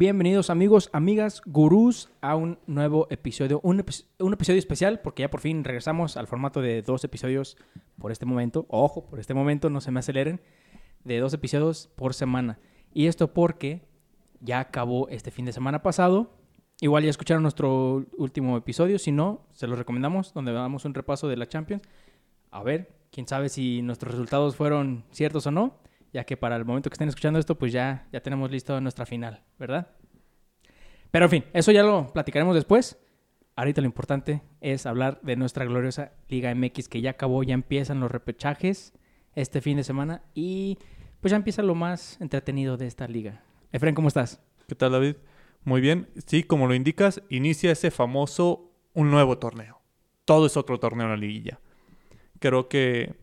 Bienvenidos amigos, amigas, gurús a un nuevo episodio, un, epi- un episodio especial porque ya por fin regresamos al formato de dos episodios por este momento. Ojo, por este momento no se me aceleren, de dos episodios por semana. Y esto porque ya acabó este fin de semana pasado. Igual ya escucharon nuestro último episodio, si no, se los recomendamos, donde damos un repaso de la Champions. A ver, quién sabe si nuestros resultados fueron ciertos o no, ya que para el momento que estén escuchando esto, pues ya, ya tenemos listo nuestra final, ¿verdad? Pero en fin, eso ya lo platicaremos después. Ahorita lo importante es hablar de nuestra gloriosa Liga MX que ya acabó, ya empiezan los repechajes este fin de semana y pues ya empieza lo más entretenido de esta liga. Efren, ¿cómo estás? ¿Qué tal, David? Muy bien. Sí, como lo indicas, inicia ese famoso un nuevo torneo. Todo es otro torneo en la liguilla. Creo que,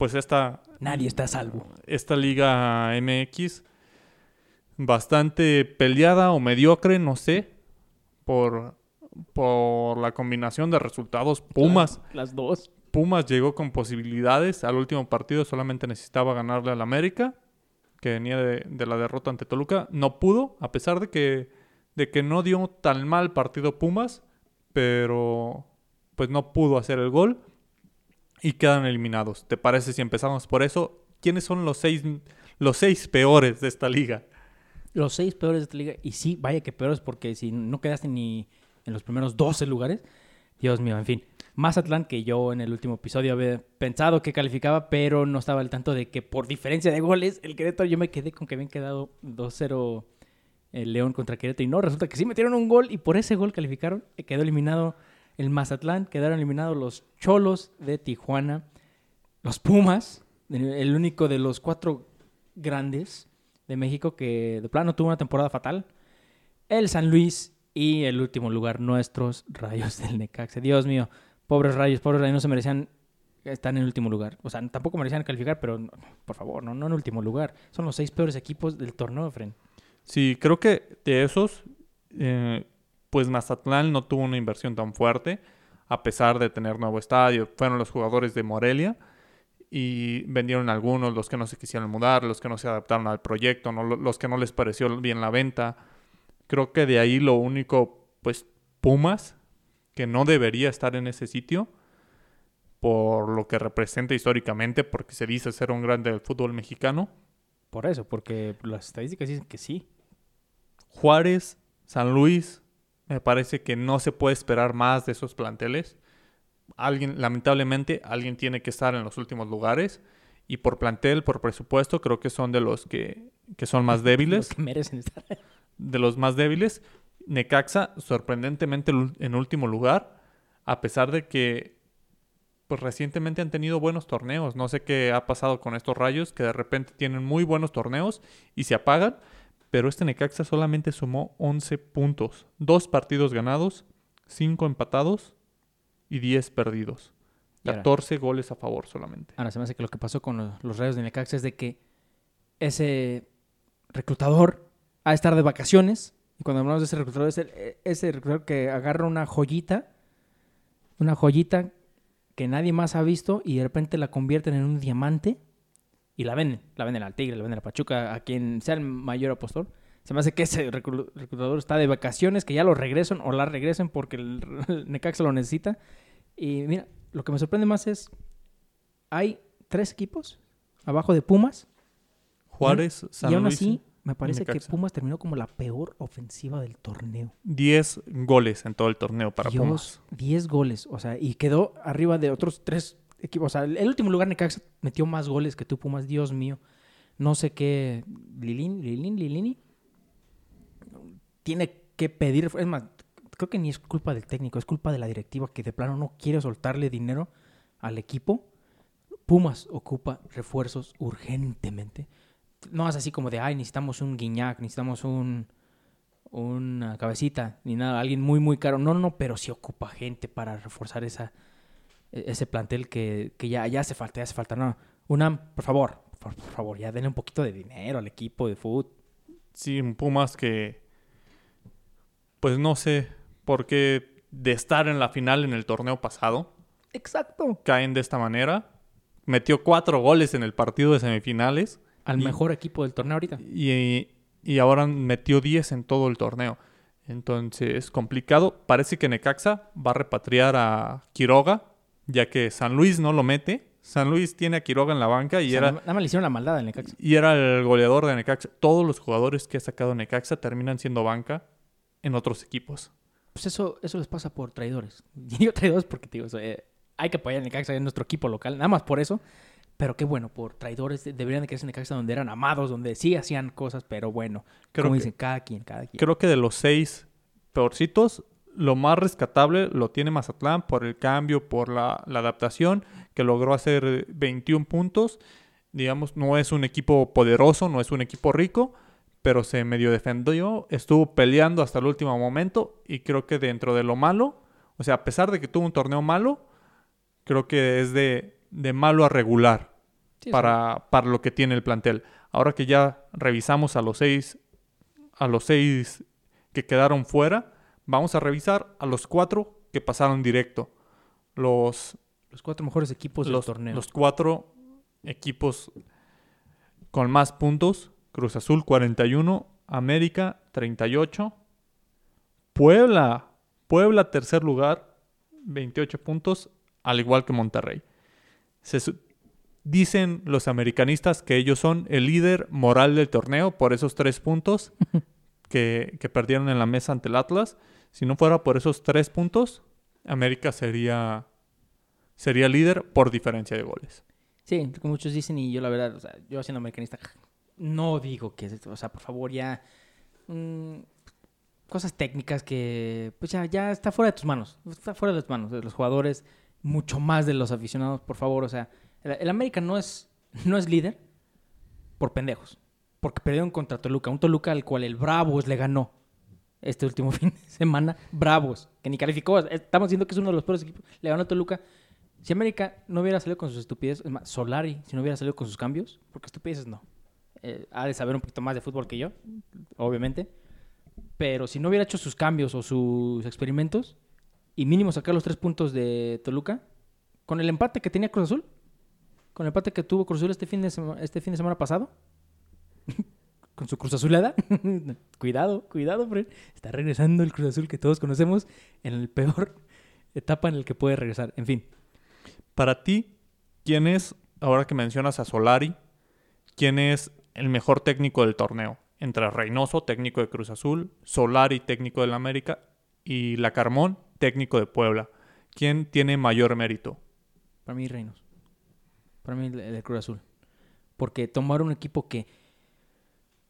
pues, esta, Nadie está a salvo. esta Liga MX, bastante peleada o mediocre, no sé, por, por la combinación de resultados. Pumas, Las dos. Pumas llegó con posibilidades. Al último partido solamente necesitaba ganarle al América, que venía de, de la derrota ante Toluca. No pudo, a pesar de que, de que no dio tan mal partido Pumas, pero pues no pudo hacer el gol y quedan eliminados. ¿Te parece si empezamos por eso? ¿Quiénes son los seis, los seis peores de esta liga? Los seis peores de esta liga. Y sí, vaya que peores porque si no quedaste ni en los primeros 12 lugares. Dios mío, en fin. Mazatlán, que yo en el último episodio había pensado que calificaba, pero no estaba al tanto de que por diferencia de goles, el Querétaro, yo me quedé con que habían quedado 2-0 el León contra Querétaro. Y no, resulta que sí metieron un gol y por ese gol calificaron. Quedó eliminado el Mazatlán, quedaron eliminados los Cholos de Tijuana, los Pumas, el único de los cuatro grandes de México que de plano tuvo una temporada fatal. El San Luis y el último lugar, nuestros Rayos del Necaxa. Dios mío, pobres Rayos, pobres Rayos, no se merecían estar en el último lugar. O sea, tampoco merecían calificar, pero por favor, no, no en último lugar. Son los seis peores equipos del torneo, Fren. Sí, creo que de esos, eh, pues Mazatlán no tuvo una inversión tan fuerte, a pesar de tener nuevo estadio. Fueron los jugadores de Morelia y vendieron algunos, los que no se quisieron mudar, los que no se adaptaron al proyecto, no- los que no les pareció bien la venta. Creo que de ahí lo único, pues Pumas, que no debería estar en ese sitio, por lo que representa históricamente, porque se dice ser un grande del fútbol mexicano. Por eso, porque las estadísticas dicen que sí. Juárez, San Luis, me parece que no se puede esperar más de esos planteles. Alguien, lamentablemente, alguien tiene que estar en los últimos lugares. Y por plantel, por presupuesto, creo que son de los que, que son más Los débiles. que merecen estar. De los más débiles. Necaxa, sorprendentemente en en último lugar. A pesar de que pues recientemente han tenido buenos torneos. No sé qué ha pasado con estos rayos, que de repente tienen muy buenos torneos y se apagan. Pero este Necaxa solamente sumó 11 puntos. Dos partidos ganados, 5 empatados y 10 perdidos. Y ahora- 14 goles a favor solamente. Ahora se me hace que lo que pasó con los, los Rayos de Necaxa es de que ese reclutador ha de estar de vacaciones. Y cuando hablamos de ese reclutador, es el- ese reclutador que agarra una joyita, una joyita que nadie más ha visto y de repente la convierten en un diamante y la venden. La venden al Tigre, la venden a Pachuca, a quien sea el mayor apostol. Se me hace que ese reclu- reclutador está de vacaciones, que ya lo regresen o la regresen porque el, el Necaxa lo necesita. Y mira, lo que me sorprende más es, hay tres equipos abajo de Pumas Juárez, San y aún Luis, así me parece que. Pumas terminó como la peor ofensiva del torneo. 10 goles en todo el torneo para Dios, Pumas. 10 goles, o sea, y quedó arriba de otros tres equipos. O sea, el último lugar Necaxa metió más goles que tú, Pumas, Dios mío. No sé qué, Lilín, Lilín, Lilini, tiene que pedir, es más, creo que ni es culpa del técnico, es culpa de la directiva que de plano no quiere soltarle dinero al equipo. Pumas ocupa refuerzos urgentemente. No es así como de, ay, necesitamos un guiñac, necesitamos un una cabecita, ni nada, alguien muy, muy caro. No, no, pero sí ocupa gente para reforzar esa, ese plantel que, que ya, ya hace falta, ya hace falta. No, UNAM, por favor, por, por favor, ya denle un poquito de dinero al equipo de fútbol. Sí, un Pumas que, pues no sé por qué de estar en la final en el torneo pasado, Exacto. caen de esta manera. Metió cuatro goles en el partido de semifinales Al Y- mejor equipo del torneo ahorita. y, y ahora metió 10 en todo el torneo. Entonces, complicado. Parece que Necaxa va a repatriar a Quiroga, ya que San Luis no lo mete. San Luis tiene a Quiroga en la banca y O sea, era Nada más le hicieron la maldad al Necaxa. y era el goleador de Necaxa. Todos los jugadores que ha sacado Necaxa terminan siendo banca en otros equipos. Pues eso, eso les pasa por traidores. Y digo traidores porque, te digo, eh, hay que apoyar a Necaxa en nuestro equipo local, nada más por eso. Pero qué bueno, por traidores de- deberían de quedarse en Necaxa donde eran amados, donde sí hacían cosas, pero bueno. Creo como que- dicen, cada quien, cada quien. Creo que de los seis peorcitos, lo más rescatable lo tiene Mazatlán por el cambio, por la, la adaptación, que logró hacer 21 puntos. Digamos, no es un equipo poderoso, no es un equipo rico, pero se medio defendió, estuvo peleando hasta el último momento y creo que dentro de lo malo, o sea, a pesar de que tuvo un torneo malo, creo que es de, de malo a regular Sí, para, para lo que tiene el plantel. Ahora que ya revisamos a los seis, a los seis que quedaron fuera, vamos a revisar a los cuatro que pasaron directo. Los, Los cuatro mejores equipos los, del torneo. los cuatro equipos con más puntos. Cruz Azul 41, América 38, Puebla, Puebla tercer lugar, 28 puntos, al igual que Monterrey. Se dicen los americanistas que ellos son el líder moral del torneo por esos tres puntos que, que perdieron en la mesa ante el Atlas. Si no fuera por esos tres puntos, América sería, sería líder por diferencia de goles. Sí, como muchos dicen, y yo la verdad, o sea, yo siendo americanista, no digo que o sea, por favor, ya. mm, cosas técnicas que, pues ya, ya está fuera de tus manos, está fuera de tus manos, de los jugadores, mucho más de los aficionados, por favor, o sea, el, el América no es, no es líder por pendejos, porque perdieron contra Toluca, un Toluca al cual el Bravos le ganó este último fin de semana, Bravos, que ni calificó, estamos diciendo que es uno de los peores equipos, le ganó a Toluca. Si América no hubiera salido con sus estupideces, es más, Solari, si no hubiera salido con sus cambios, porque estupideces no. Eh, ha de saber un poquito más de fútbol que yo, obviamente. Pero si no hubiera hecho sus cambios o sus experimentos, y mínimo sacar los tres puntos de Toluca, con el empate que tenía Cruz Azul, con el empate que tuvo Cruz Azul este fin de, este fin de semana pasado, con su Cruz Azulada, cuidado, cuidado, Fred. está regresando el Cruz Azul que todos conocemos en el peor etapa en el que puede regresar. En fin, Para ti, ¿quién es, ahora que mencionas a Solari, quién es el mejor técnico del torneo? Entre Reynoso, técnico de Cruz Azul, Solari, técnico del América, y La Carmón, técnico de Puebla. ¿Quién tiene mayor mérito? Para mí, Reinos. Para mí, el, el Cruz Azul. Porque tomar un equipo que,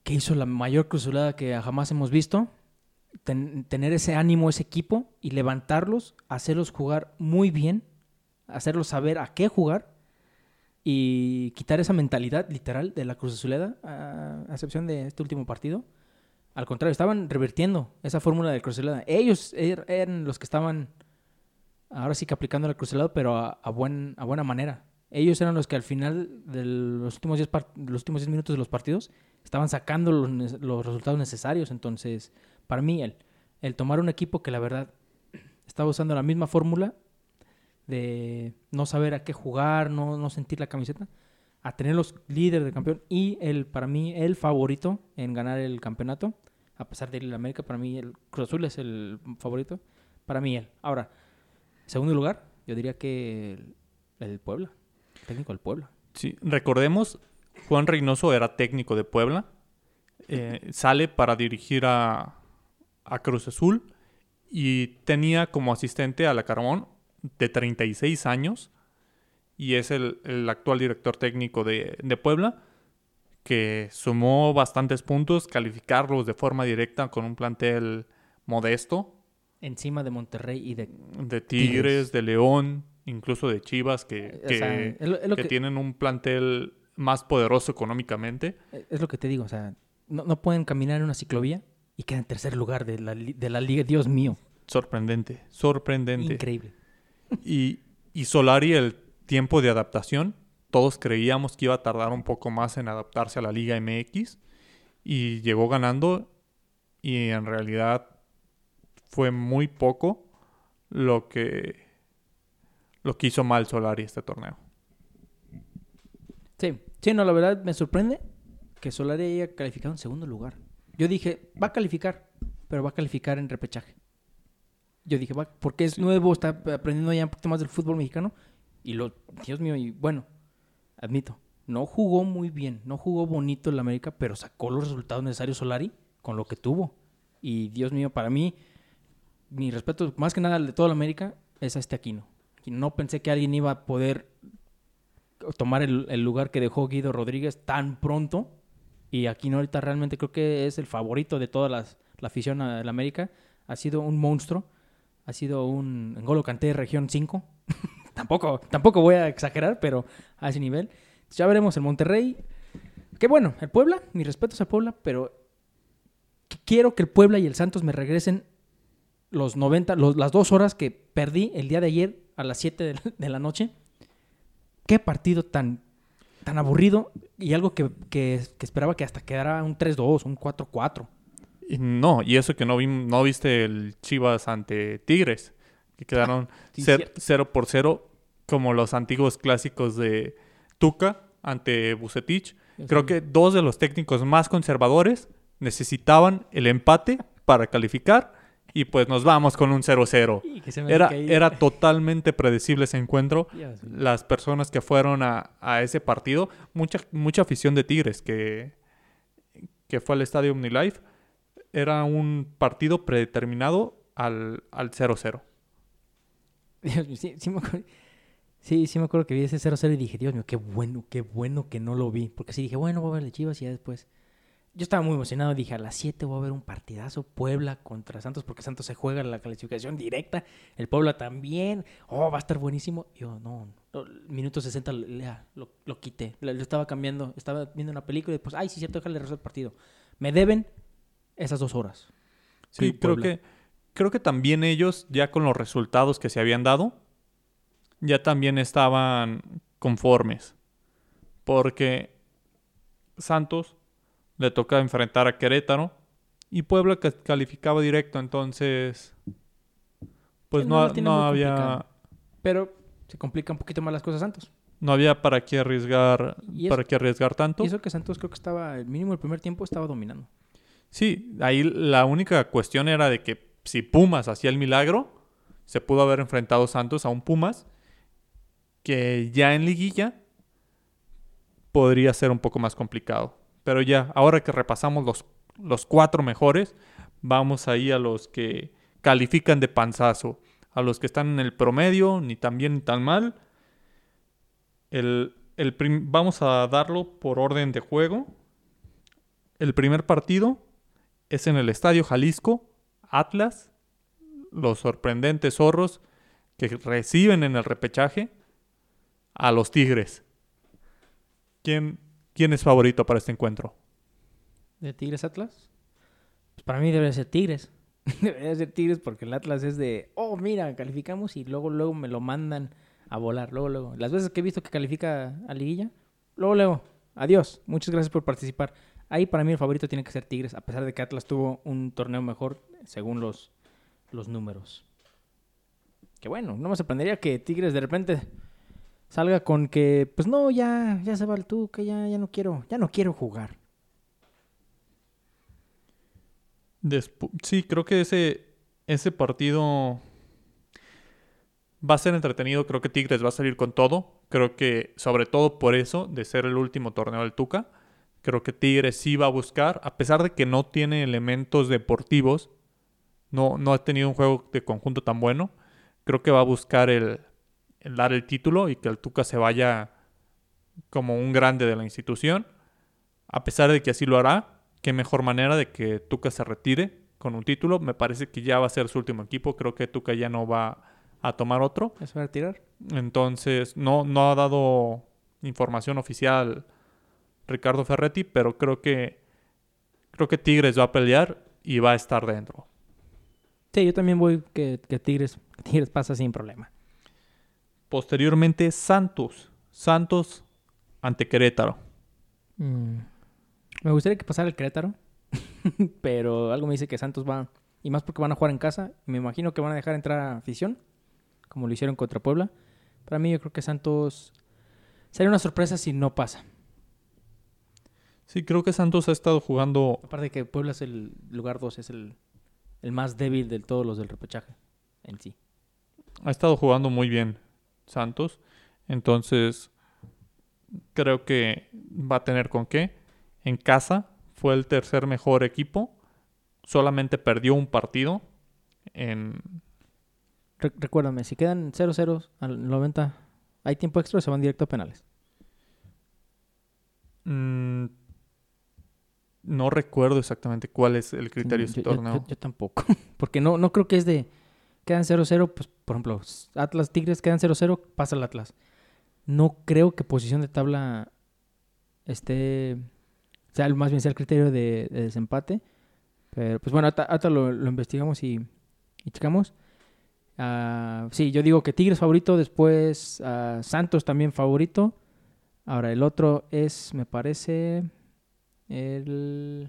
que hizo la mayor cruzulada que jamás hemos visto, ten- tener ese ánimo, ese equipo, y levantarlos, hacerlos jugar muy bien, hacerlos saber a qué jugar, y quitar esa mentalidad literal de la Cruz Azuleda, a, a excepción de este último partido. Al contrario, estaban revirtiendo esa fórmula de Cruz Azuleda. Ellos er- eran los que estaban ahora sí que aplicando la cruzada, pero a, a buen, a buena manera. Ellos eran los que al final de los últimos 10 par- de los últimos 10 minutos de los partidos estaban sacando los, resultados necesarios. Entonces, para mí, el, el tomar un equipo que la verdad estaba usando la misma fórmula de no saber a qué jugar, no, no sentir la camiseta, a tener los líderes del campeón y el, para mí, el favorito en ganar el campeonato, a pesar de ir a América, para mí el Cruz Azul es el favorito, para mí él. Ahora, Segundo lugar, yo diría que el, el Puebla, el técnico del Puebla. Sí, recordemos, Juan Reynoso era técnico de Puebla, eh, sale para dirigir a, a Cruz Azul y tenía como asistente a La Carmón de 36 años y es el, el actual director técnico de, de Puebla que sumó bastantes puntos, calificarlos de forma directa con un plantel modesto. Encima de Monterrey y de... de Tigres, de León, incluso de Chivas que, o que- sea, es, lo, es lo que que, tienen un plantel más poderoso económicamente. es lo que te digo, o sea, no, no pueden caminar en una ciclovía y quedan en tercer lugar de la, de la liga. Dios mío, Sorprendente, sorprendente. increíble. Y, y Solari, el tiempo de adaptación, todos creíamos que iba a tardar un poco más en adaptarse a la Liga MX y llegó ganando y en realidad fue muy poco lo que lo que hizo mal Solari este torneo. Sí, no, la verdad me sorprende que Solari haya calificado en segundo lugar. Yo dije, va a calificar, pero va a calificar en repechaje. Yo dije, va, porque es nuevo, está aprendiendo ya un poquito más del fútbol mexicano. Y lo, Dios mío, y bueno, admito, no jugó muy bien, no jugó bonito el América, pero sacó los resultados necesarios Solari con lo que tuvo. Y Dios mío, para mí, mi respeto, más que nada al de toda la América, es a este Aquino. No pensé que alguien iba a poder tomar el, lugar que dejó Guido Rodríguez tan pronto. Y Aquino ahorita realmente creo que es el favorito de toda las, la afición a la América. Ha sido un monstruo. Ha sido un Engolo Canté región 5. tampoco, tampoco voy a exagerar, pero a ese nivel. Ya veremos el Monterrey. Que bueno, el Puebla, mis respetos al Puebla, pero quiero que el Puebla y el Santos me regresen los 90, los, las dos horas que perdí el día de ayer a las 7 de, de la noche. Qué partido tan, tan aburrido y algo que, que, que esperaba que hasta quedara un 3-2, un 4-4. Y no, y eso que no, vi, no viste el Chivas ante Tigres, que quedaron Sí, cer- cierto. 0 por 0, como los antiguos clásicos de Tuca ante Bucetich. Creo que dos de los técnicos más conservadores necesitaban el empate para calificar y pues nos vamos con un 0-0. Y que se me Era, era totalmente predecible ese encuentro. Dios. Las personas que fueron a, a ese partido, mucha, mucha afición de Tigres que, que fue al estadio OmniLife, era un partido predeterminado al al 0-0. Dios mío, sí, sí me acuerdo. Sí, sí me acuerdo que vi ese 0-0 y dije, Dios mío, qué bueno, qué bueno que no lo vi. Porque sí dije, bueno, voy a ver el Chivas y ya después. Yo estaba muy emocionado, dije, a las 7 voy a ver un partidazo Puebla contra Santos, porque Santos se juega la clasificación directa, el Puebla también, oh, va a estar buenísimo. Yo, no, no, minuto 60 ya, lo, lo quité, lo, lo estaba cambiando, estaba viendo una película y después, ay, sí, cierto, déjale resolver el partido. Me deben esas dos horas. Sí, creo que, creo que también ellos, ya con los resultados que se habían dado, ya también estaban conformes. Porque Santos le toca enfrentar a Querétaro y Puebla que calificaba directo, entonces pues Sí, no, no había complicado. Pero se complican un poquito más las cosas Santos. no había para qué arriesgar para qué arriesgar tanto. Y eso que Santos creo que estaba, el mínimo el primer tiempo estaba dominando. Sí, ahí la única cuestión era de que si Pumas hacía el milagro, se pudo haber enfrentado Santos a un Pumas que ya en liguilla podría ser un poco más complicado. Pero ya, ahora que repasamos los, los cuatro mejores, vamos ahí a los que califican de panzazo, a los que están en el promedio, ni tan bien ni tan mal. El, el vamos a darlo por orden de juego. El primer partido es en el Estadio Jalisco, Atlas, los sorprendentes zorros que reciben en el repechaje a los Tigres. ¿Quién, quién es favorito para este encuentro? ¿De Tigres Atlas? Pues para mí debería ser Tigres. debería ser Tigres porque el Atlas es de, oh, mira, calificamos y luego, luego me lo mandan a volar. Luego, luego. Las veces que he visto que califica a Liguilla, luego, luego. Adiós. Muchas gracias por participar. Ahí para mí el favorito tiene que ser Tigres, a pesar de que Atlas tuvo un torneo mejor según los, los números. Que bueno, no me sorprendería que Tigres de repente salga con que, pues no, ya, ya se va el que ya, ya no quiero, ya no quiero jugar. Despu- sí, creo que ese, ese partido va a ser entretenido. Creo que Tigres va a salir con todo. Creo que, sobre todo por eso, de ser el último torneo del Tuca, creo que Tigres sí va a buscar, a pesar de que no tiene elementos deportivos, no, no ha tenido un juego de conjunto tan bueno, creo que va a buscar el dar el título y que el Tuca se vaya como un grande de la institución. A pesar de que así lo hará, qué mejor manera de que Tuca se retire con un título. Me parece que ya va a ser su último equipo. Creo que Tuca ya no va a tomar otro. ¿Eso va a tirar? Entonces, no, no ha dado información oficial Ricardo Ferretti, pero creo que creo que Tigres va a pelear y va a estar dentro. Sí, yo también voy que, que Tigres, que Tigres pasa sin problema. Posteriormente, Santos. Santos ante Querétaro. Mm. Me gustaría que pasara el Querétaro, pero algo me dice que Santos va, y más porque van a jugar en casa, me imagino que van a dejar entrar afición, como lo hicieron contra Puebla. Para mí yo creo que Santos sería una sorpresa si no pasa. Sí, creo que Santos ha estado jugando. Aparte de que Puebla es el lugar 2, es el, el más débil de todos los del repechaje en sí. Ha estado jugando muy bien Santos. Entonces, creo que va a tener con qué. En casa fue el tercer mejor equipo. Solamente perdió un partido. En... Re- recuérdame, si quedan 0-0 al 90, ¿hay tiempo extra o se van directo a penales? Mm, no recuerdo exactamente cuál es el criterio de este yo- torneo. yo- yo tampoco. Porque no, no creo que es de. Quedan 0-0, pues por ejemplo, Atlas Tigres quedan 0-0, pasa el Atlas. No creo que posición de tabla esté. Sea el- más bien sea el criterio de, de desempate. Pero pues bueno, ahorita lo, lo investigamos y, y checamos. Ah, sí, yo digo que Tigres favorito, después ah, Santos también favorito. Ahora el otro es, me parece, el.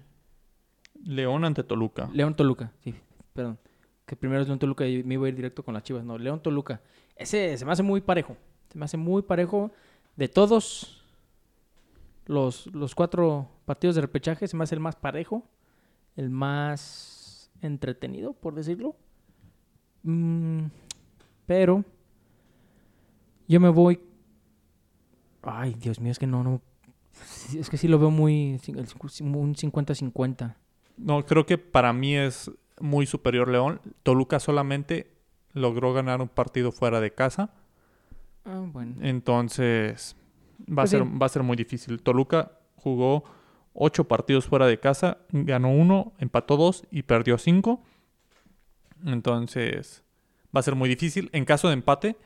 León ante Toluca. León Toluca, sí, perdón. Que primero es León Toluca y me iba a ir directo con las chivas. No, León Toluca. Ese se me hace muy parejo. Se me hace muy parejo. De todos los, los cuatro partidos de repechaje, se me hace el más parejo. El más entretenido, por decirlo. Mm, pero yo me voy. Ay, Dios mío, es que no, no. Es que sí lo veo muy. Un 50-50. No, creo que para mí es muy superior León. Toluca solamente logró ganar un partido fuera de casa. Ah, bueno. Entonces, va, Pues a ser, sí. va a ser muy difícil. Toluca jugó ocho partidos fuera de casa, ganó uno, empató dos y perdió cinco. Entonces, va a ser muy difícil. En caso de empate,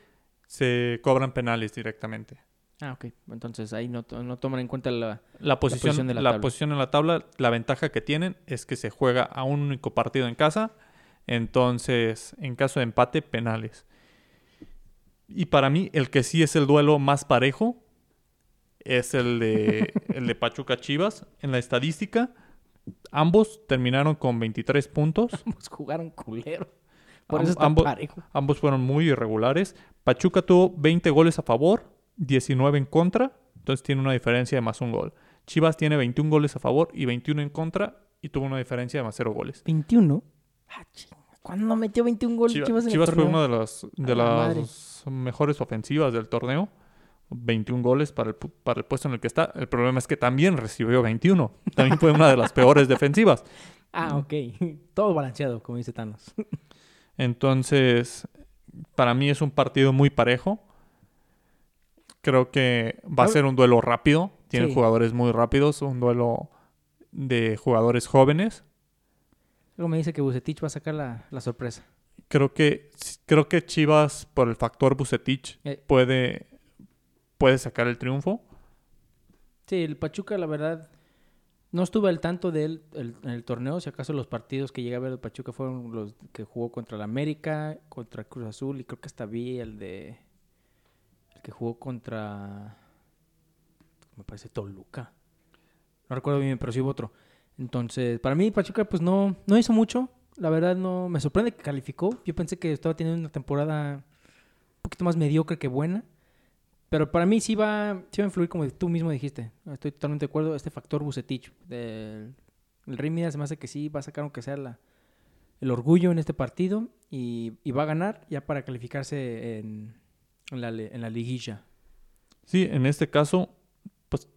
se cobran penales directamente. Ah, ok. Entonces ahí no, no toman en cuenta la... La posición, posición de la la tabla. posición en la tabla, la ventaja que tienen es que se juega a un único partido en casa. Entonces, en caso de empate, penales. Y para mí, el que sí es el duelo más parejo es el de, el de Pachuca Chivas. En la estadística, ambos terminaron con 23 puntos. Ambos jugaron culero. Por Am- eso está ambos- parejo. Ambos fueron muy irregulares. Pachuca tuvo 20 goles a favor, 19 en contra. Entonces tiene una diferencia de más un gol. Chivas tiene 21 goles a favor y 21 en contra. Y tuvo una diferencia de más 0 goles. 21. Ah. ¿Cuándo metió 21 goles Chiva- Chivas, Chivas, en el fue torneo? una de las, de la las mejores ofensivas del torneo. 21 goles para el, para el puesto en el que está. El problema es que también recibió 21. También fue una de las peores defensivas. Ah, ok. Todo balanceado, como dice Thanos. Entonces, para mí es un partido muy parejo. Creo que va a Ah, ser un duelo rápido. Tienen sí. jugadores muy rápidos, un duelo de jugadores jóvenes. Luego me dice que Bucetich va a sacar la, la sorpresa. Creo que creo que Chivas por el factor Bucetich Eh. puede puede sacar el triunfo. Sí, el Pachuca, la verdad, no estuve al tanto de él el- en el torneo. Si acaso los partidos que llegué a ver del Pachuca fueron los que jugó contra el América, contra Cruz Azul y creo que hasta vi el de. Que jugó contra. Me parece Toluca. No recuerdo bien, pero sí hubo otro. Entonces, para mí, Pachuca, pues no, no hizo mucho. La verdad, no. Me sorprende que calificó. Yo pensé que estaba teniendo una temporada un poquito más mediocre que buena. Pero para mí sí va, sí va a influir, como tú mismo dijiste. Estoy totalmente de acuerdo. Este factor Bucetich. del- el Rey Midas me hace que sí va a sacar aunque sea la, el orgullo en este partido. Y, y va a ganar ya para calificarse en, en la, en la liguilla. Sí, en este caso, pues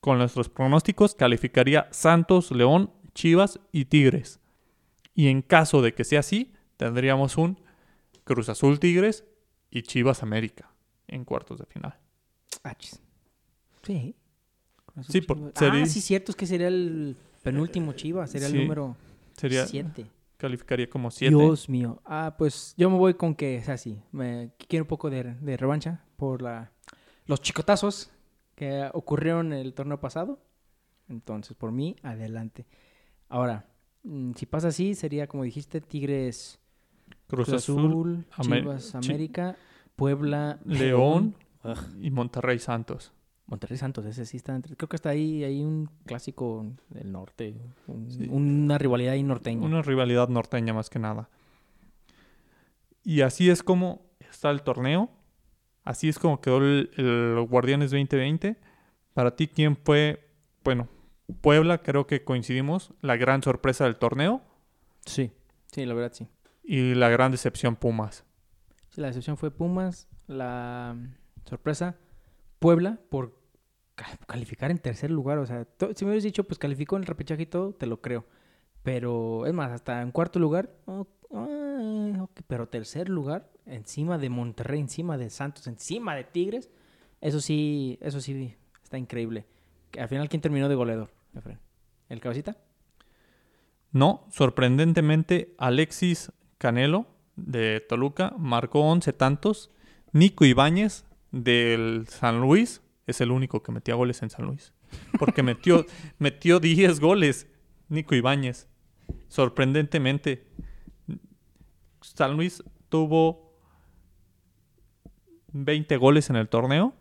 con nuestros pronósticos calificaría Santos, León, Chivas y Tigres. Y en caso de que sea así, tendríamos un Cruz Azul Tigres y Chivas América en cuartos de final. Ah. Sí. Sí, por- sería- Ah, sí, cierto. Es que sería el penúltimo Chivas. Sería sí, el número Sería 7. Calificaría como 7. Dios mío. Ah, pues yo me voy con que es así. Me quiero un poco de, de revancha por la, los chicotazos que ocurrieron el torneo pasado. Entonces, por mí, adelante. Ahora, mm, si pasa así, sería como dijiste, Tigres, Cruz, Cruz Azul, Azul, Amer- Chivas, Chi- América, Puebla, León Ugh. y Monterrey Santos. Monterrey Santos, ese sí está entre- Creo que está ahí, hay un clásico del norte, un- Sí. una rivalidad ahí norteña. Una rivalidad norteña más que nada. Y así es como está el torneo. Así es como quedó el, el Guardianes 2020. Para ti, ¿quién fue, bueno, Puebla, creo que coincidimos, la gran sorpresa del torneo Sí, sí, la verdad sí. y la gran decepción Pumas. Sí, la decepción fue Pumas, la sorpresa Puebla por calificar en tercer lugar. O sea, si me hubieras dicho, pues calificó en el repechaje y todo, te lo creo. Pero es más, hasta en cuarto lugar, pero tercer lugar, encima de Monterrey, encima de Santos, encima de Tigres, eso sí, eso sí está increíble. Al final, ¿quién terminó de goleador? ¿El cabecita? No, sorprendentemente, Alexis Canelo de Toluca marcó 11 tantos. Nico Ibáñez del San Luis es el único que metía goles en San Luis. Porque metió, metió 10 goles Nico Ibáñez. Sorprendentemente, San Luis tuvo 20 goles en el torneo.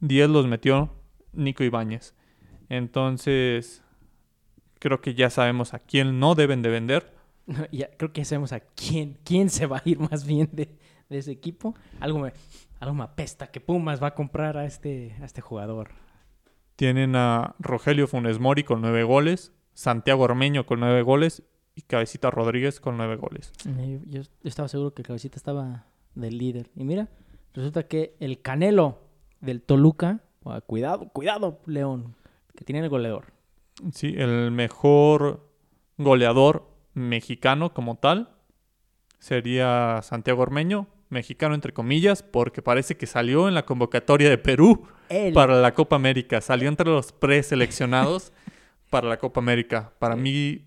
10 los metió Nico Ibáñez. Entonces, creo que ya sabemos a quién no deben de vender. ya, creo que ya sabemos a quién, quién se va a ir más bien de, de ese equipo. Algo me, algo me apesta que Pumas va a comprar a este, a este jugador. Tienen a Rogelio Funes Mori con 9 goles, Santiago Ormeño con 9 goles y Cabecita Rodríguez con 9 goles. Eh, Yo, yo estaba seguro que el cabecita estaba del líder. Y mira, resulta que el Canelo del Toluca, cuidado, cuidado, León, que tiene el goleador. Sí, el mejor goleador mexicano como tal sería Santiago Ormeño, mexicano entre comillas, porque parece que salió en la convocatoria de Perú para la Copa América. Salió entre los preseleccionados para la Copa América. Para mí,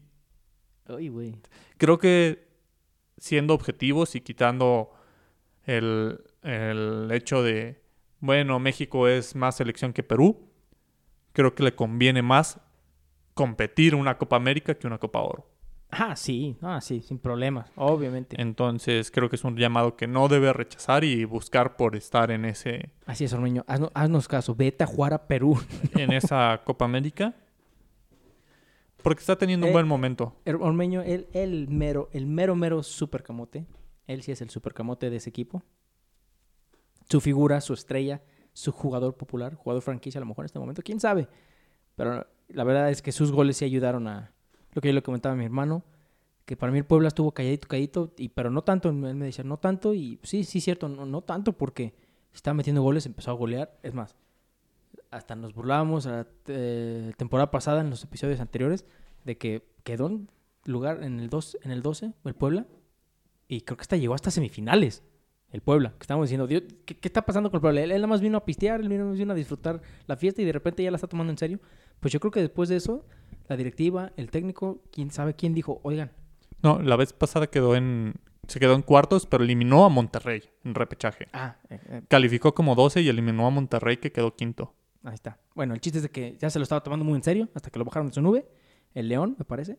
creo que siendo objetivos y quitando el, el hecho de, bueno, México es más selección que Perú, creo que le conviene más competir una Copa América que una Copa Oro. Ah, sí, ah, sí, sin problemas, obviamente. Entonces creo que es un llamado que no debe rechazar y buscar por estar en ese Así es, Ormeño, haznos, haznos caso, vete a jugar a Perú. en esa Copa América porque está teniendo un Eh, buen momento. El Ormeño, él, el mero, el mero, mero super camote. Él sí es el super camote de ese equipo. Su figura, su estrella, su jugador popular, jugador franquicia a lo mejor en este momento, quién sabe. Pero la verdad es que sus goles sí ayudaron a lo que yo le comentaba a mi hermano, que para mí el Puebla estuvo calladito, calladito, y, pero no tanto. Él me decía, no tanto, y sí, sí, cierto, no, no tanto, porque estaba metiendo goles, empezó a golear. Es más, hasta nos burlábamos la eh, temporada pasada en los episodios anteriores de que quedó en lugar en el 2 en el 12 el Puebla y creo que hasta llegó hasta semifinales el Puebla que estábamos diciendo Dios, ¿qué, qué está pasando con el Puebla? Él, él nada más vino a pistear él vino, vino a disfrutar la fiesta y de repente ya la está tomando en serio pues yo creo que después de eso la directiva el técnico quién sabe quién dijo oigan No, la vez pasada quedó en se quedó en cuartos, pero eliminó a Monterrey en repechaje. ah eh, eh, Calificó como 12 y eliminó a Monterrey que quedó quinto. ahí está bueno el chiste es de que ya se lo estaba tomando muy en serio hasta que lo bajaron de su nube el León me parece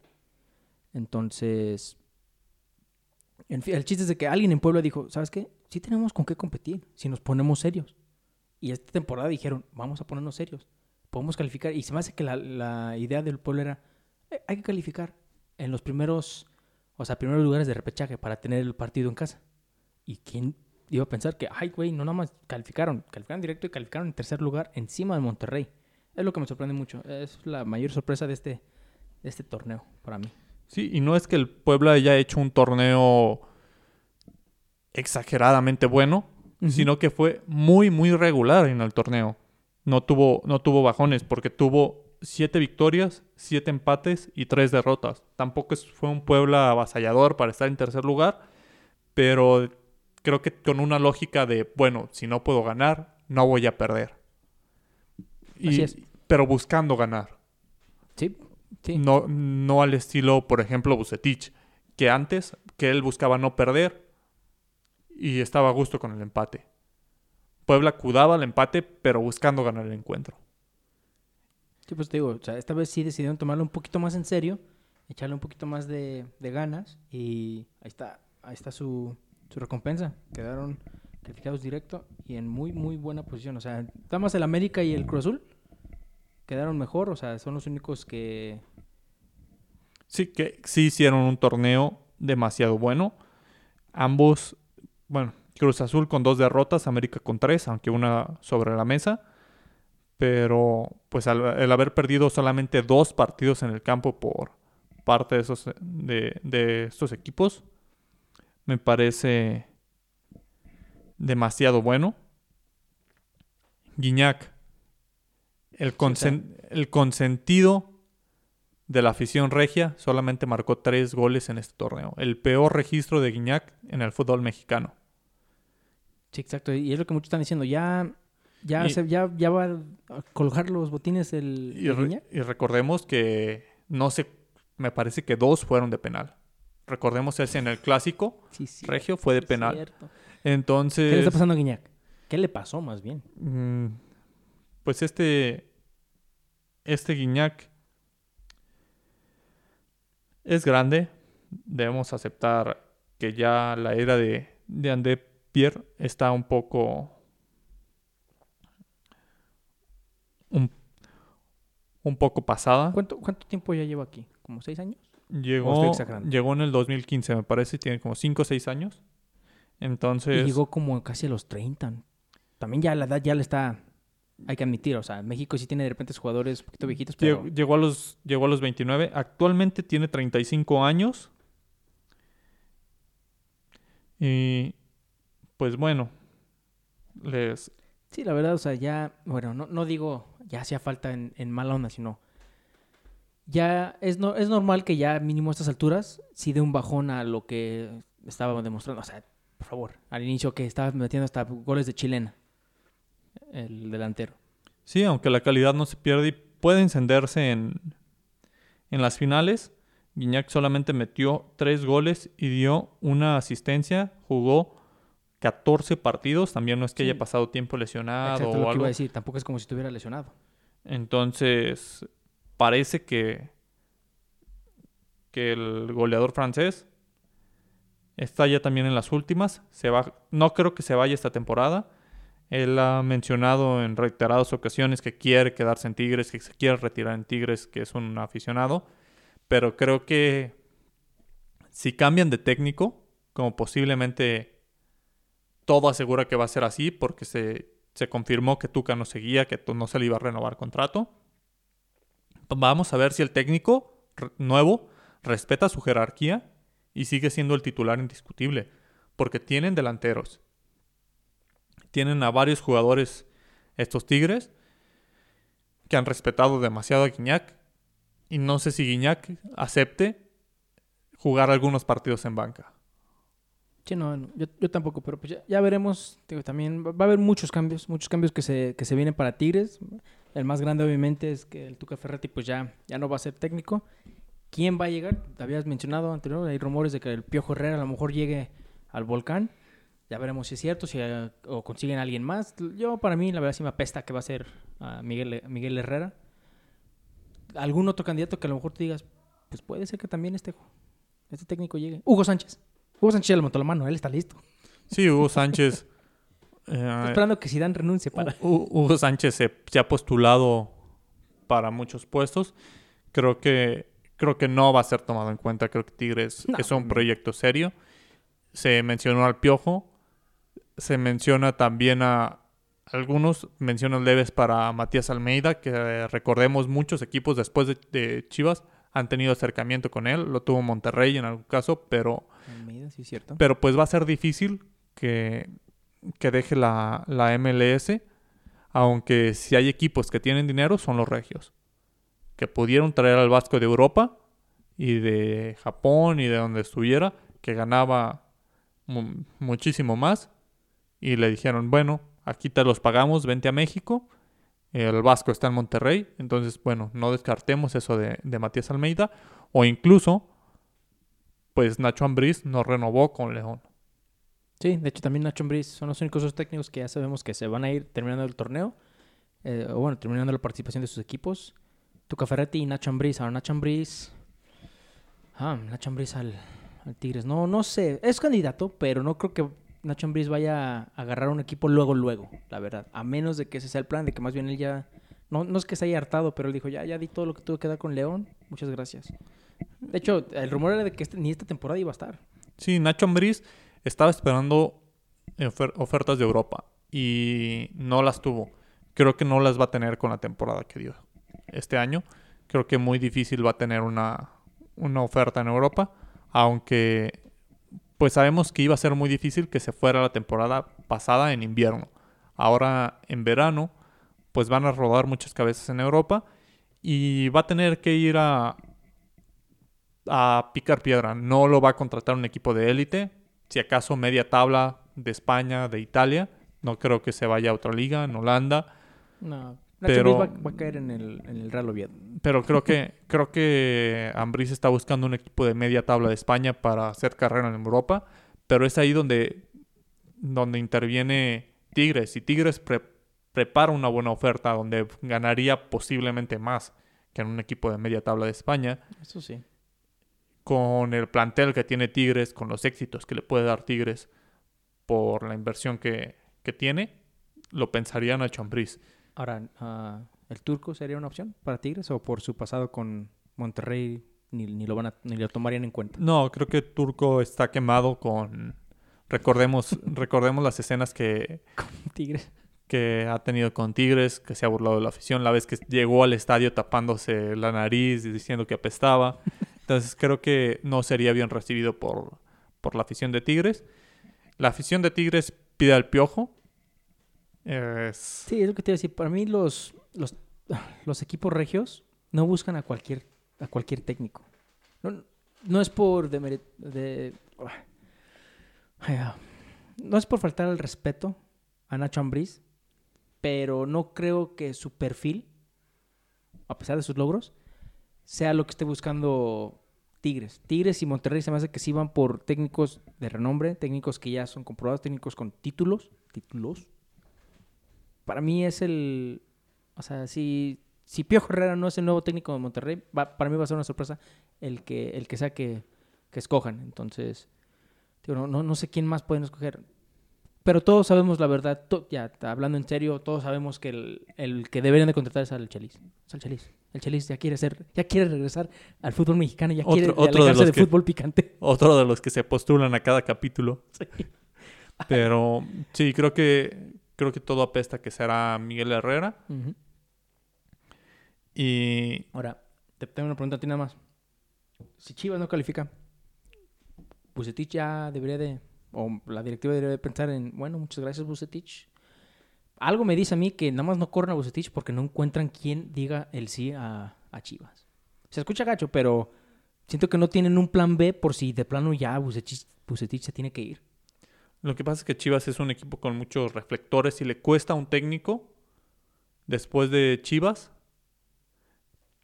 entonces En fin, el chiste es de que alguien en Puebla dijo, ¿sabes qué? Sí tenemos con qué competir si nos ponemos serios. Y esta temporada dijeron, vamos a ponernos serios. Podemos calificar. Y se me hace que la, la idea del pueblo era, "Eh, hay que calificar en los primeros, o sea, primeros lugares de repechaje para tener el partido en casa. ¿Y quién iba a pensar que, ay, güey, no nada más calificaron, calificaron directo y calificaron en tercer lugar encima de Monterrey? Es lo que me sorprende mucho. Es la mayor sorpresa de este, de este torneo para mí. Sí, y no es que el Puebla haya hecho un torneo exageradamente bueno, sino que fue muy, muy regular en el torneo. No tuvo, no tuvo bajones porque tuvo siete victorias, siete empates y tres derrotas. Tampoco fue un Puebla avasallador para estar en tercer lugar, pero creo que con una lógica de, bueno, si no puedo ganar, no voy a perder. Y- Así es. Pero buscando ganar. Sí, sí. No, no al estilo, por ejemplo, Bucetich, que antes, que él buscaba no perder y estaba a gusto con el empate. Puebla acudaba al empate, pero buscando ganar el encuentro. Sí, pues te digo, o sea, esta vez sí decidieron tomarlo un poquito más en serio, echarle un poquito más de, de ganas y ahí está, ahí está su, su recompensa. Quedaron calificados directo y en muy, muy buena posición. O sea, nada más el América y el Cruz Azul quedaron mejor, o sea, son los únicos que... Sí, que sí hicieron un torneo demasiado bueno. Ambos, bueno, Cruz Azul con dos derrotas, América con tres, aunque una sobre la mesa. Pero pues al, el haber perdido solamente dos partidos en el campo por parte de, esos, de, de estos equipos, me parece demasiado bueno. Guiñac, el, consen- el consentido de la afición regia, solamente marcó tres goles en este torneo. El peor registro de Guiñac en el fútbol mexicano. Sí, exacto. Y es lo que muchos están diciendo. Ya, ya, Y- se- ya, ya va a colgar los botines el, Y, re- y recordemos que no sé, me parece que dos fueron de penal. Recordemos ese en el clásico Sí, sí. regio fue de penal. cierto. Entonces, ¿Qué le está pasando a Guiñac? ¿Qué le pasó más bien? Mm, Pues este. Este Guiñac. Es grande. Debemos aceptar que ya la era de, de André Pierre está un poco. Un, un poco pasada. ¿Cuánto, ¿Cuánto tiempo ya lleva aquí? ¿Como seis años? Llegó, llegó en el 2015, me parece. Tiene como 5 o 6 años. Entonces. Y llegó como casi a los 30. También ya la edad ya le está... Hay que admitir, o sea, México sí tiene de repente jugadores un poquito viejitos, pero... Llegó, llegó a los, llegó a los 29. Actualmente tiene 35 años. Y pues bueno, les... Sí, la verdad, o sea, ya... Bueno, no, no digo ya hacía falta en, en mala onda, sino... Ya es, no, es normal que ya mínimo a estas alturas sí dé un bajón a lo que estaba demostrando. O sea, por favor, al inicio que estaba metiendo hasta goles de chilena. El delantero. Sí, aunque la calidad no se pierde y puede encenderse en, en las finales. Guiñac solamente metió 3 goles y dio una asistencia. Jugó 14 partidos. También no es que Sí. haya pasado tiempo lesionado Exacto, o lo que algo. iba a decir. Tampoco es como si estuviera lesionado. Entonces, parece que, que el goleador francés está ya también en las últimas. Se va, no creo que se vaya esta temporada. Él ha mencionado en reiteradas ocasiones que quiere quedarse en Tigres, que se quiere retirar en Tigres, que es un aficionado. Pero creo que si cambian de técnico, como posiblemente todo asegura que va a ser así, porque se, se confirmó que Tuca no seguía, que no se le iba a renovar contrato. Vamos a ver si el técnico nuevo respeta su jerarquía y sigue siendo el titular indiscutible, porque tienen delanteros. Tienen a varios jugadores estos Tigres que han respetado demasiado a Guiñac y no sé si Guiñac acepte jugar algunos partidos en banca. Sí, no, no, yo, yo tampoco, pero pues ya, ya veremos. Digo, también va a haber muchos cambios, muchos cambios que se, que se vienen para Tigres. El más grande, obviamente, es que el Tuca Ferretti pues ya, ya no va a ser técnico. ¿Quién va a llegar? Te habías mencionado anterior, hay rumores de que el Piojo Herrera a lo mejor llegue al Volcán. Ya veremos si es cierto, si o consiguen a alguien más. Yo, para mí, la verdad, sí me apesta que va a ser a Miguel, Miguel Herrera. Algún otro candidato que a lo mejor te digas, pues puede ser que también este, este técnico llegue. Hugo Sánchez. Hugo Sánchez ya le montó la mano, él está listo. Sí, Hugo Sánchez. Estoy eh, esperando que Zidane renuncie para... Hu- Hugo Sánchez se, se ha postulado para muchos puestos. Creo que, creo que no va a ser tomado en cuenta. Creo que Tigres No. es un proyecto serio. Se mencionó al Piojo. Se menciona también a algunos menciones leves para Matías Almeida, que eh, recordemos muchos equipos después de, de Chivas han tenido acercamiento con él. Lo tuvo Monterrey en algún caso, pero Almeida, sí, cierto. pero pues va a ser difícil que, que deje la, la MLS. Aunque si hay equipos que tienen dinero, son los regios. Que pudieron traer al Vasco de Europa y de Japón y de donde estuviera, que ganaba mu- muchísimo más. Y le dijeron, bueno, aquí te los pagamos, vente a México. El Vasco está en Monterrey. Entonces, bueno, no descartemos eso de, de Matías Almeida. O incluso, pues Nacho Ambriz no renovó con León. Sí, de hecho también Nacho Ambriz son los únicos dos técnicos que ya sabemos que se van a ir terminando el torneo. eh, o bueno, terminando la participación de sus equipos. Tuca Ferretti y Nacho Ambriz. Ahora Nacho Ambriz... Ah, Nacho Ambriz al, al Tigres. No, no sé. Es candidato, pero no creo que Nacho Ambriz vaya a agarrar un equipo luego, luego, la verdad. A menos de que ese sea el plan, de que más bien él ya... No, no es que se haya hartado, pero él dijo, ya, ya di todo lo que tuve que dar con León. Muchas gracias. De hecho, el rumor era de que este- ni esta temporada iba a estar. Sí, Nacho Ambriz estaba esperando ofer- ofertas de Europa y no las tuvo. creo que no las va a tener con la temporada que dio este año. Creo que muy difícil va a tener una, una oferta en Europa, aunque pues sabemos que iba a ser muy difícil que se fuera la temporada pasada en invierno. Ahora en verano, pues van a rodar muchas cabezas en Europa y va a tener que ir a, a picar piedra. No lo va a contratar un equipo de élite, si acaso media tabla de España, de Italia. No creo que se vaya a otra liga, en Holanda. No. Pero- va, va a caer en el, en el Real Oviedo. Pero creo que creo que Ambris está buscando un equipo de media tabla de España para hacer carrera en Europa, pero es ahí donde donde interviene Tigres y Tigres pre- prepara una buena oferta donde ganaría posiblemente más que en un equipo de media tabla de España Eso sí. Con el plantel que tiene Tigres, con los éxitos que le puede dar Tigres por la inversión que, que tiene, lo pensaría Nacho Ambriz. Ahora, ah, ¿el turco sería una opción para Tigres o por su pasado con Monterrey ni, ni lo van a, ni lo tomarían en cuenta? No, creo que Turco está quemado con... Recordemos, recordemos las escenas que, Tigres. que ha tenido con Tigres, que se ha burlado de la afición, la vez que llegó al estadio tapándose la nariz y diciendo que apestaba. Entonces creo que no sería bien recibido por, por la afición de Tigres. La afición de Tigres pide al piojo. Sí, es lo que te iba a decir. Para mí los, los, equipos regios no buscan a cualquier, a cualquier técnico. No, no es por de, ah. no es por faltar al respeto a Nacho Ambriz, pero no creo que su perfil, a pesar de sus logros, sea lo que esté buscando Tigres. Tigres y Monterrey se me hace que sí van por técnicos de renombre, técnicos que ya son comprobados, técnicos con títulos, títulos. Para mí es el, o sea, si, si Piojo Herrera no es el nuevo técnico de Monterrey, va- para mí va a ser una sorpresa el que, el que sea que, escojan. Entonces, no, no, no sé quién más pueden escoger. Pero todos sabemos la verdad, ya hablando en serio, todos sabemos que el, el que deberían de contratar es al Chelis. Es al Chelis. El Chelis ya quiere ser, ya quiere regresar al fútbol mexicano, ya Otro- quiere otro de los de que- fútbol picante. Otro de los que se postulan a cada capítulo. Pero sí, creo que, creo que todo apesta que será Miguel Herrera. Y Ahora, te tengo una pregunta a ti nada más. Si Chivas no califica, Bucetich ya debería de, o la directiva debería de pensar en, bueno, muchas gracias Bucetich. Algo me dice a mí que nada más no corren a Bucetich porque no encuentran quien diga el sí a, a Chivas. Se escucha gacho, pero siento que no tienen un plan B por si de plano ya Bucetich, Bucetich se tiene que ir. Lo que pasa es que Chivas es un equipo con muchos reflectores y le cuesta a un técnico después de Chivas,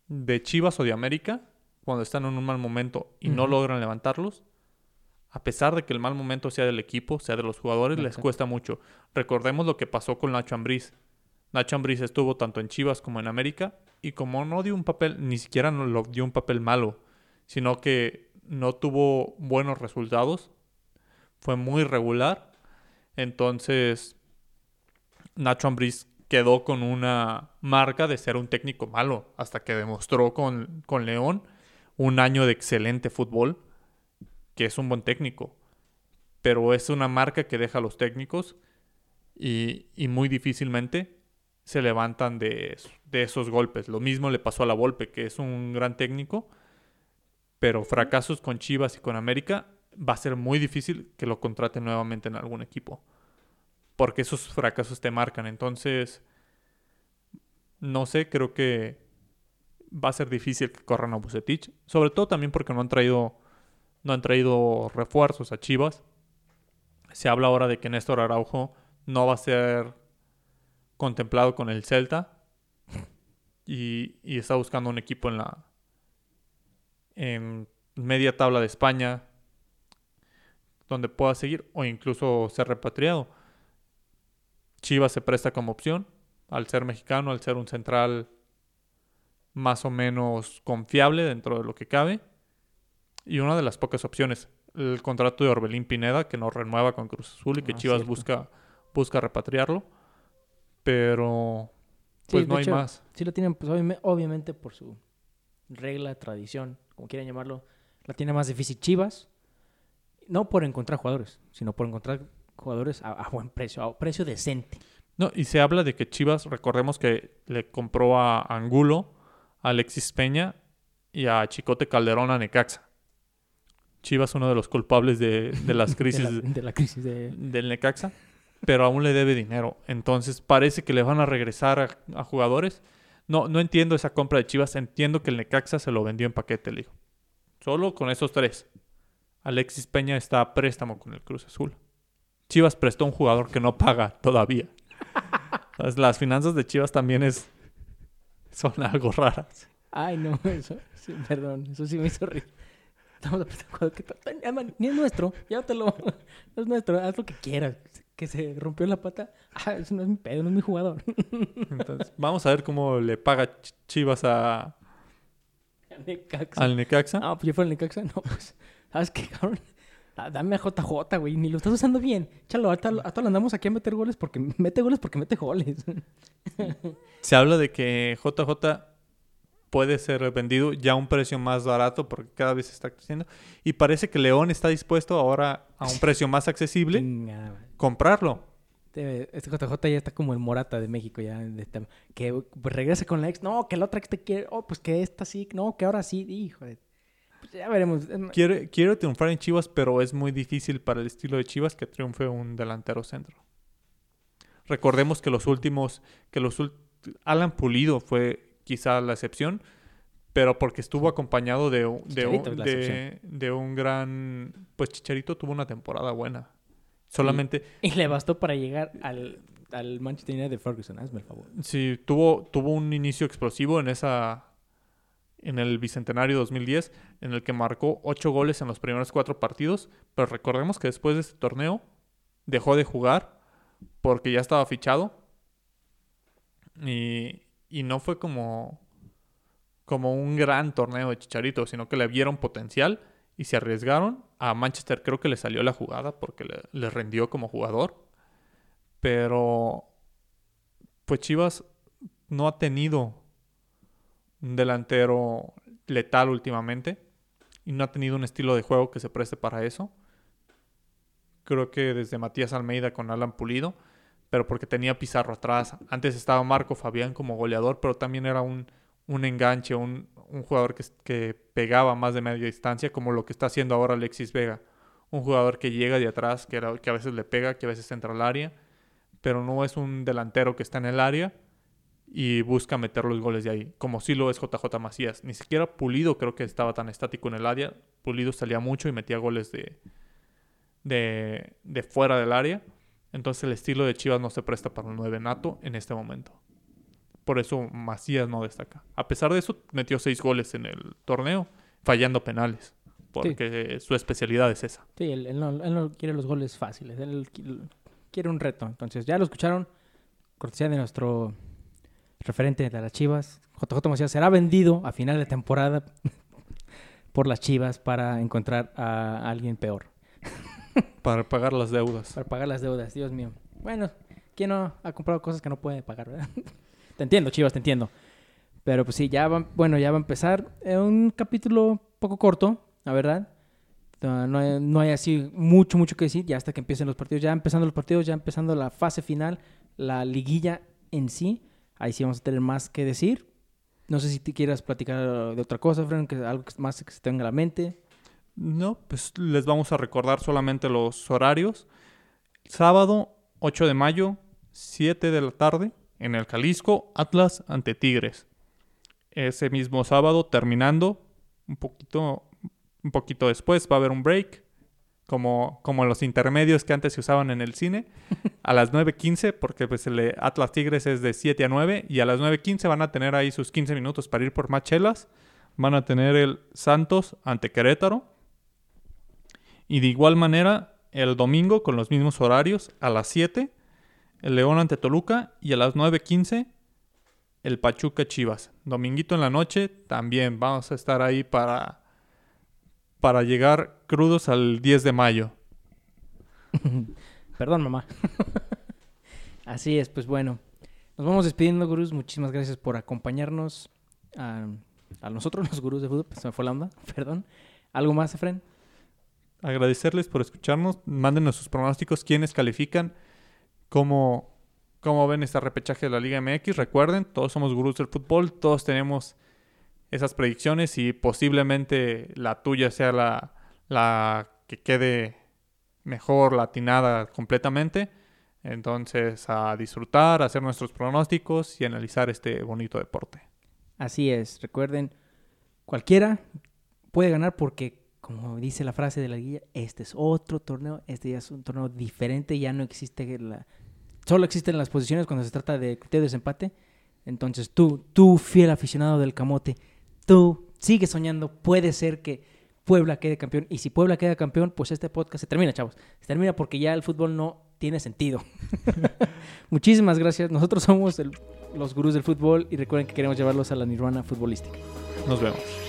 de Chivas o de América, cuando están en un mal momento y no logran levantarlos, a pesar de que el mal momento sea del equipo, sea de los jugadores, les cuesta mucho. Recordemos lo que pasó con Nacho Ambriz. Nacho Ambriz estuvo tanto en Chivas como en América y como no dio un papel, ni siquiera no lo dio un papel malo, sino que no tuvo buenos resultados, fue muy regular. Entonces, Nacho Ambriz quedó con una marca de ser un técnico malo, hasta que demostró con, con León un año de excelente fútbol, que es un buen técnico. Pero es una marca que deja a los técnicos y, y muy difícilmente se levantan de, de esos golpes. Lo mismo le pasó a la Volpe, que es un gran técnico, pero fracasos con Chivas y con América va a ser muy difícil que lo contraten nuevamente en algún equipo. Porque esos fracasos te marcan. Entonces, no sé, creo que va a ser difícil que corran a Bucetich. Sobre todo también porque no han traído, no han traído refuerzos a Chivas. Se habla ahora de que Néstor Araujo no va a ser contemplado con el Celta. Y, está buscando un equipo en la en media tabla de España donde pueda seguir o incluso ser repatriado. Chivas se presta como opción al ser mexicano, al ser un central más o menos confiable dentro de lo que cabe. Y una de las pocas opciones, el contrato de Orbelín Pineda, que no renueva con Cruz Azul y que Ah, Chivas cierto. busca, busca repatriarlo. Pero pues no hay hecho, más. Sí lo tienen, pues obviame- obviamente por su regla, tradición, como quieran llamarlo, la tiene más difícil Chivas. No por encontrar jugadores, sino por encontrar jugadores a, a buen precio, a precio decente. No, y se habla de que Chivas, recordemos que le compró a Angulo, a Alexis Peña y a Chicote Calderón a Necaxa. Chivas uno de los culpables de, de las crisis de, la, de la crisis de... del Necaxa, pero aún le debe dinero. Entonces parece que le van a regresar a, a jugadores. No, no entiendo esa compra de Chivas. Entiendo que el Necaxa se lo vendió en paquete, le digo. Solo con esos tres. Alexis Peña está a préstamo con el Cruz Azul. Chivas prestó un jugador que no paga todavía. Entonces, las finanzas de Chivas también es son algo raras. Ay, no, eso, sí, perdón, eso sí me hizo reír. Estamos apretando que ni es nuestro, ya te lo, no es nuestro, haz lo que quieras. Que se rompió la pata, ah, eso no es mi pedo, no es mi jugador. Entonces, vamos a ver cómo le paga Chivas a, Necaxa. al Necaxa. Ah, pues yo fuera el Necaxa, no, pues, ¿sabes qué, cabrón? Ah, Dame a JJ, güey, ni lo estás usando bien. Chalo, hasta lo andamos aquí a meter goles porque mete goles porque mete goles. Se habla de que JJ puede ser vendido ya a un precio más barato porque cada vez está creciendo. Y parece que León está dispuesto ahora a un precio más accesible comprarlo. Este, JJ ya está como el Morata de México, ya. este- que pues, regresa con la ex. No, que la otra ex te quiere. Oh, pues que esta sí. No, que ahora sí. Hijo de... Pues ya veremos. Quiere triunfar en Chivas, pero es muy difícil para el estilo de Chivas que triunfe un delantero centro. Recordemos que los últimos, que los Alan Pulido fue quizá la excepción, pero porque estuvo acompañado de, un- de, Chicharito un, es la de, de un gran... Pues Chicharito tuvo una temporada buena. Solamente, Y le bastó para llegar al, al Manchester United de Ferguson. Hazme el favor. sí, tuvo, tuvo un inicio explosivo en esa... En el Bicentenario 2010, en el que marcó ocho goles en los primeros cuatro partidos, pero recordemos que después de este torneo dejó de jugar porque ya estaba fichado y, y no fue como, como un gran torneo de Chicharito, sino que le vieron potencial y se arriesgaron. A Manchester creo que le salió la jugada porque le, le rendió como jugador, pero pues Chivas no ha tenido un delantero letal últimamente y no ha tenido un estilo de juego que se preste para eso. Creo que desde Matías Almeida con Alan Pulido, pero porque tenía Pizarro atrás. Antes estaba Marco Fabián como goleador, pero también era un, un enganche, un, un jugador que, que pegaba más de media distancia, como lo que está haciendo ahora Alexis Vega. Un jugador que llega de atrás, que, era- que a veces le pega, que a veces entra al área, pero no es un delantero que está en el área y busca meter los goles de ahí, como sí lo es JJ Macías. Ni siquiera Pulido creo que estaba tan estático en el área. Pulido salía mucho y metía goles de, de, de fuera del área. Entonces el estilo de Chivas no se presta para un 9 nato en este momento. Por eso Macías no destaca. A pesar de eso, metió seis goles en el torneo, fallando penales. Porque su especialidad es esa. Sí, él, no, él no quiere los goles fáciles. Él qui- quiere un reto. Entonces, ya lo escucharon. Cortesía de nuestro referente de las Chivas. JJ Macías será vendido a final de temporada por las Chivas para encontrar a alguien peor. Para pagar las deudas. Para pagar las deudas, Dios mío. Bueno, ¿quién no ha comprado cosas que no puede pagar, verdad? te entiendo, Chivas, te entiendo. Pero pues sí, ya va, bueno, ya va a empezar eh, un capítulo poco corto, la verdad. No no hay, no hay así mucho, mucho que decir, ya hasta que empiecen los partidos. Ya empezando los partidos, ya empezando la fase final, la liguilla en sí. Ahí sí vamos a tener más que decir. No sé si te quieras platicar de otra cosa, Fran, que algo más que se te venga a la mente. No, pues les vamos a recordar solamente los horarios. Sábado 8 de mayo, 7 de la tarde, en el Jalisco, Atlas ante Tigres. Ese mismo sábado, terminando, un poquito, un poquito después, va a haber un break, como, como los intermedios que antes se usaban en el cine, a las 9.15, porque pues el de Atlas Tigres es de 7 a 9, y a las 9.15 van a tener ahí sus 15 minutos para ir por más chelas. Van a tener el Santos ante Querétaro. Y de igual manera, el domingo con los mismos horarios, a las 7, el León ante Toluca y a las 9.15, el Pachuca Chivas. Dominguito en la noche, también vamos a estar ahí para, para llegar crudos al 10 de mayo. Perdón, mamá. Así es, pues bueno. Nos vamos despidiendo, gurús. Muchísimas gracias por acompañarnos. A, a nosotros, los gurús de fútbol. Pues se me fue la onda. Perdón. ¿Algo más, Efren? Agradecerles por escucharnos. Mándenos sus pronósticos, quiénes califican, cómo, cómo ven este repechaje de la Liga MX. Recuerden, todos somos gurús del fútbol, todos tenemos esas predicciones y posiblemente la tuya sea la, la que quede mejor, latinada completamente. Entonces, a disfrutar, a hacer nuestros pronósticos y analizar este bonito deporte. Así es, recuerden, cualquiera puede ganar porque, como dice la frase de la guía, este es otro torneo, este ya es un torneo diferente, ya no existe la... Solo existen las posiciones cuando se trata de criterio de desempate. Entonces tú, tú fiel aficionado del camote, tú sigues soñando, puede ser que Puebla quede campeón. Y si Puebla queda campeón, pues este podcast se termina, chavos. Se termina porque ya el fútbol no tiene sentido. Muchísimas gracias. Nosotros somos los gurús del fútbol y recuerden que queremos llevarlos a la nirvana futbolística. Nos vemos.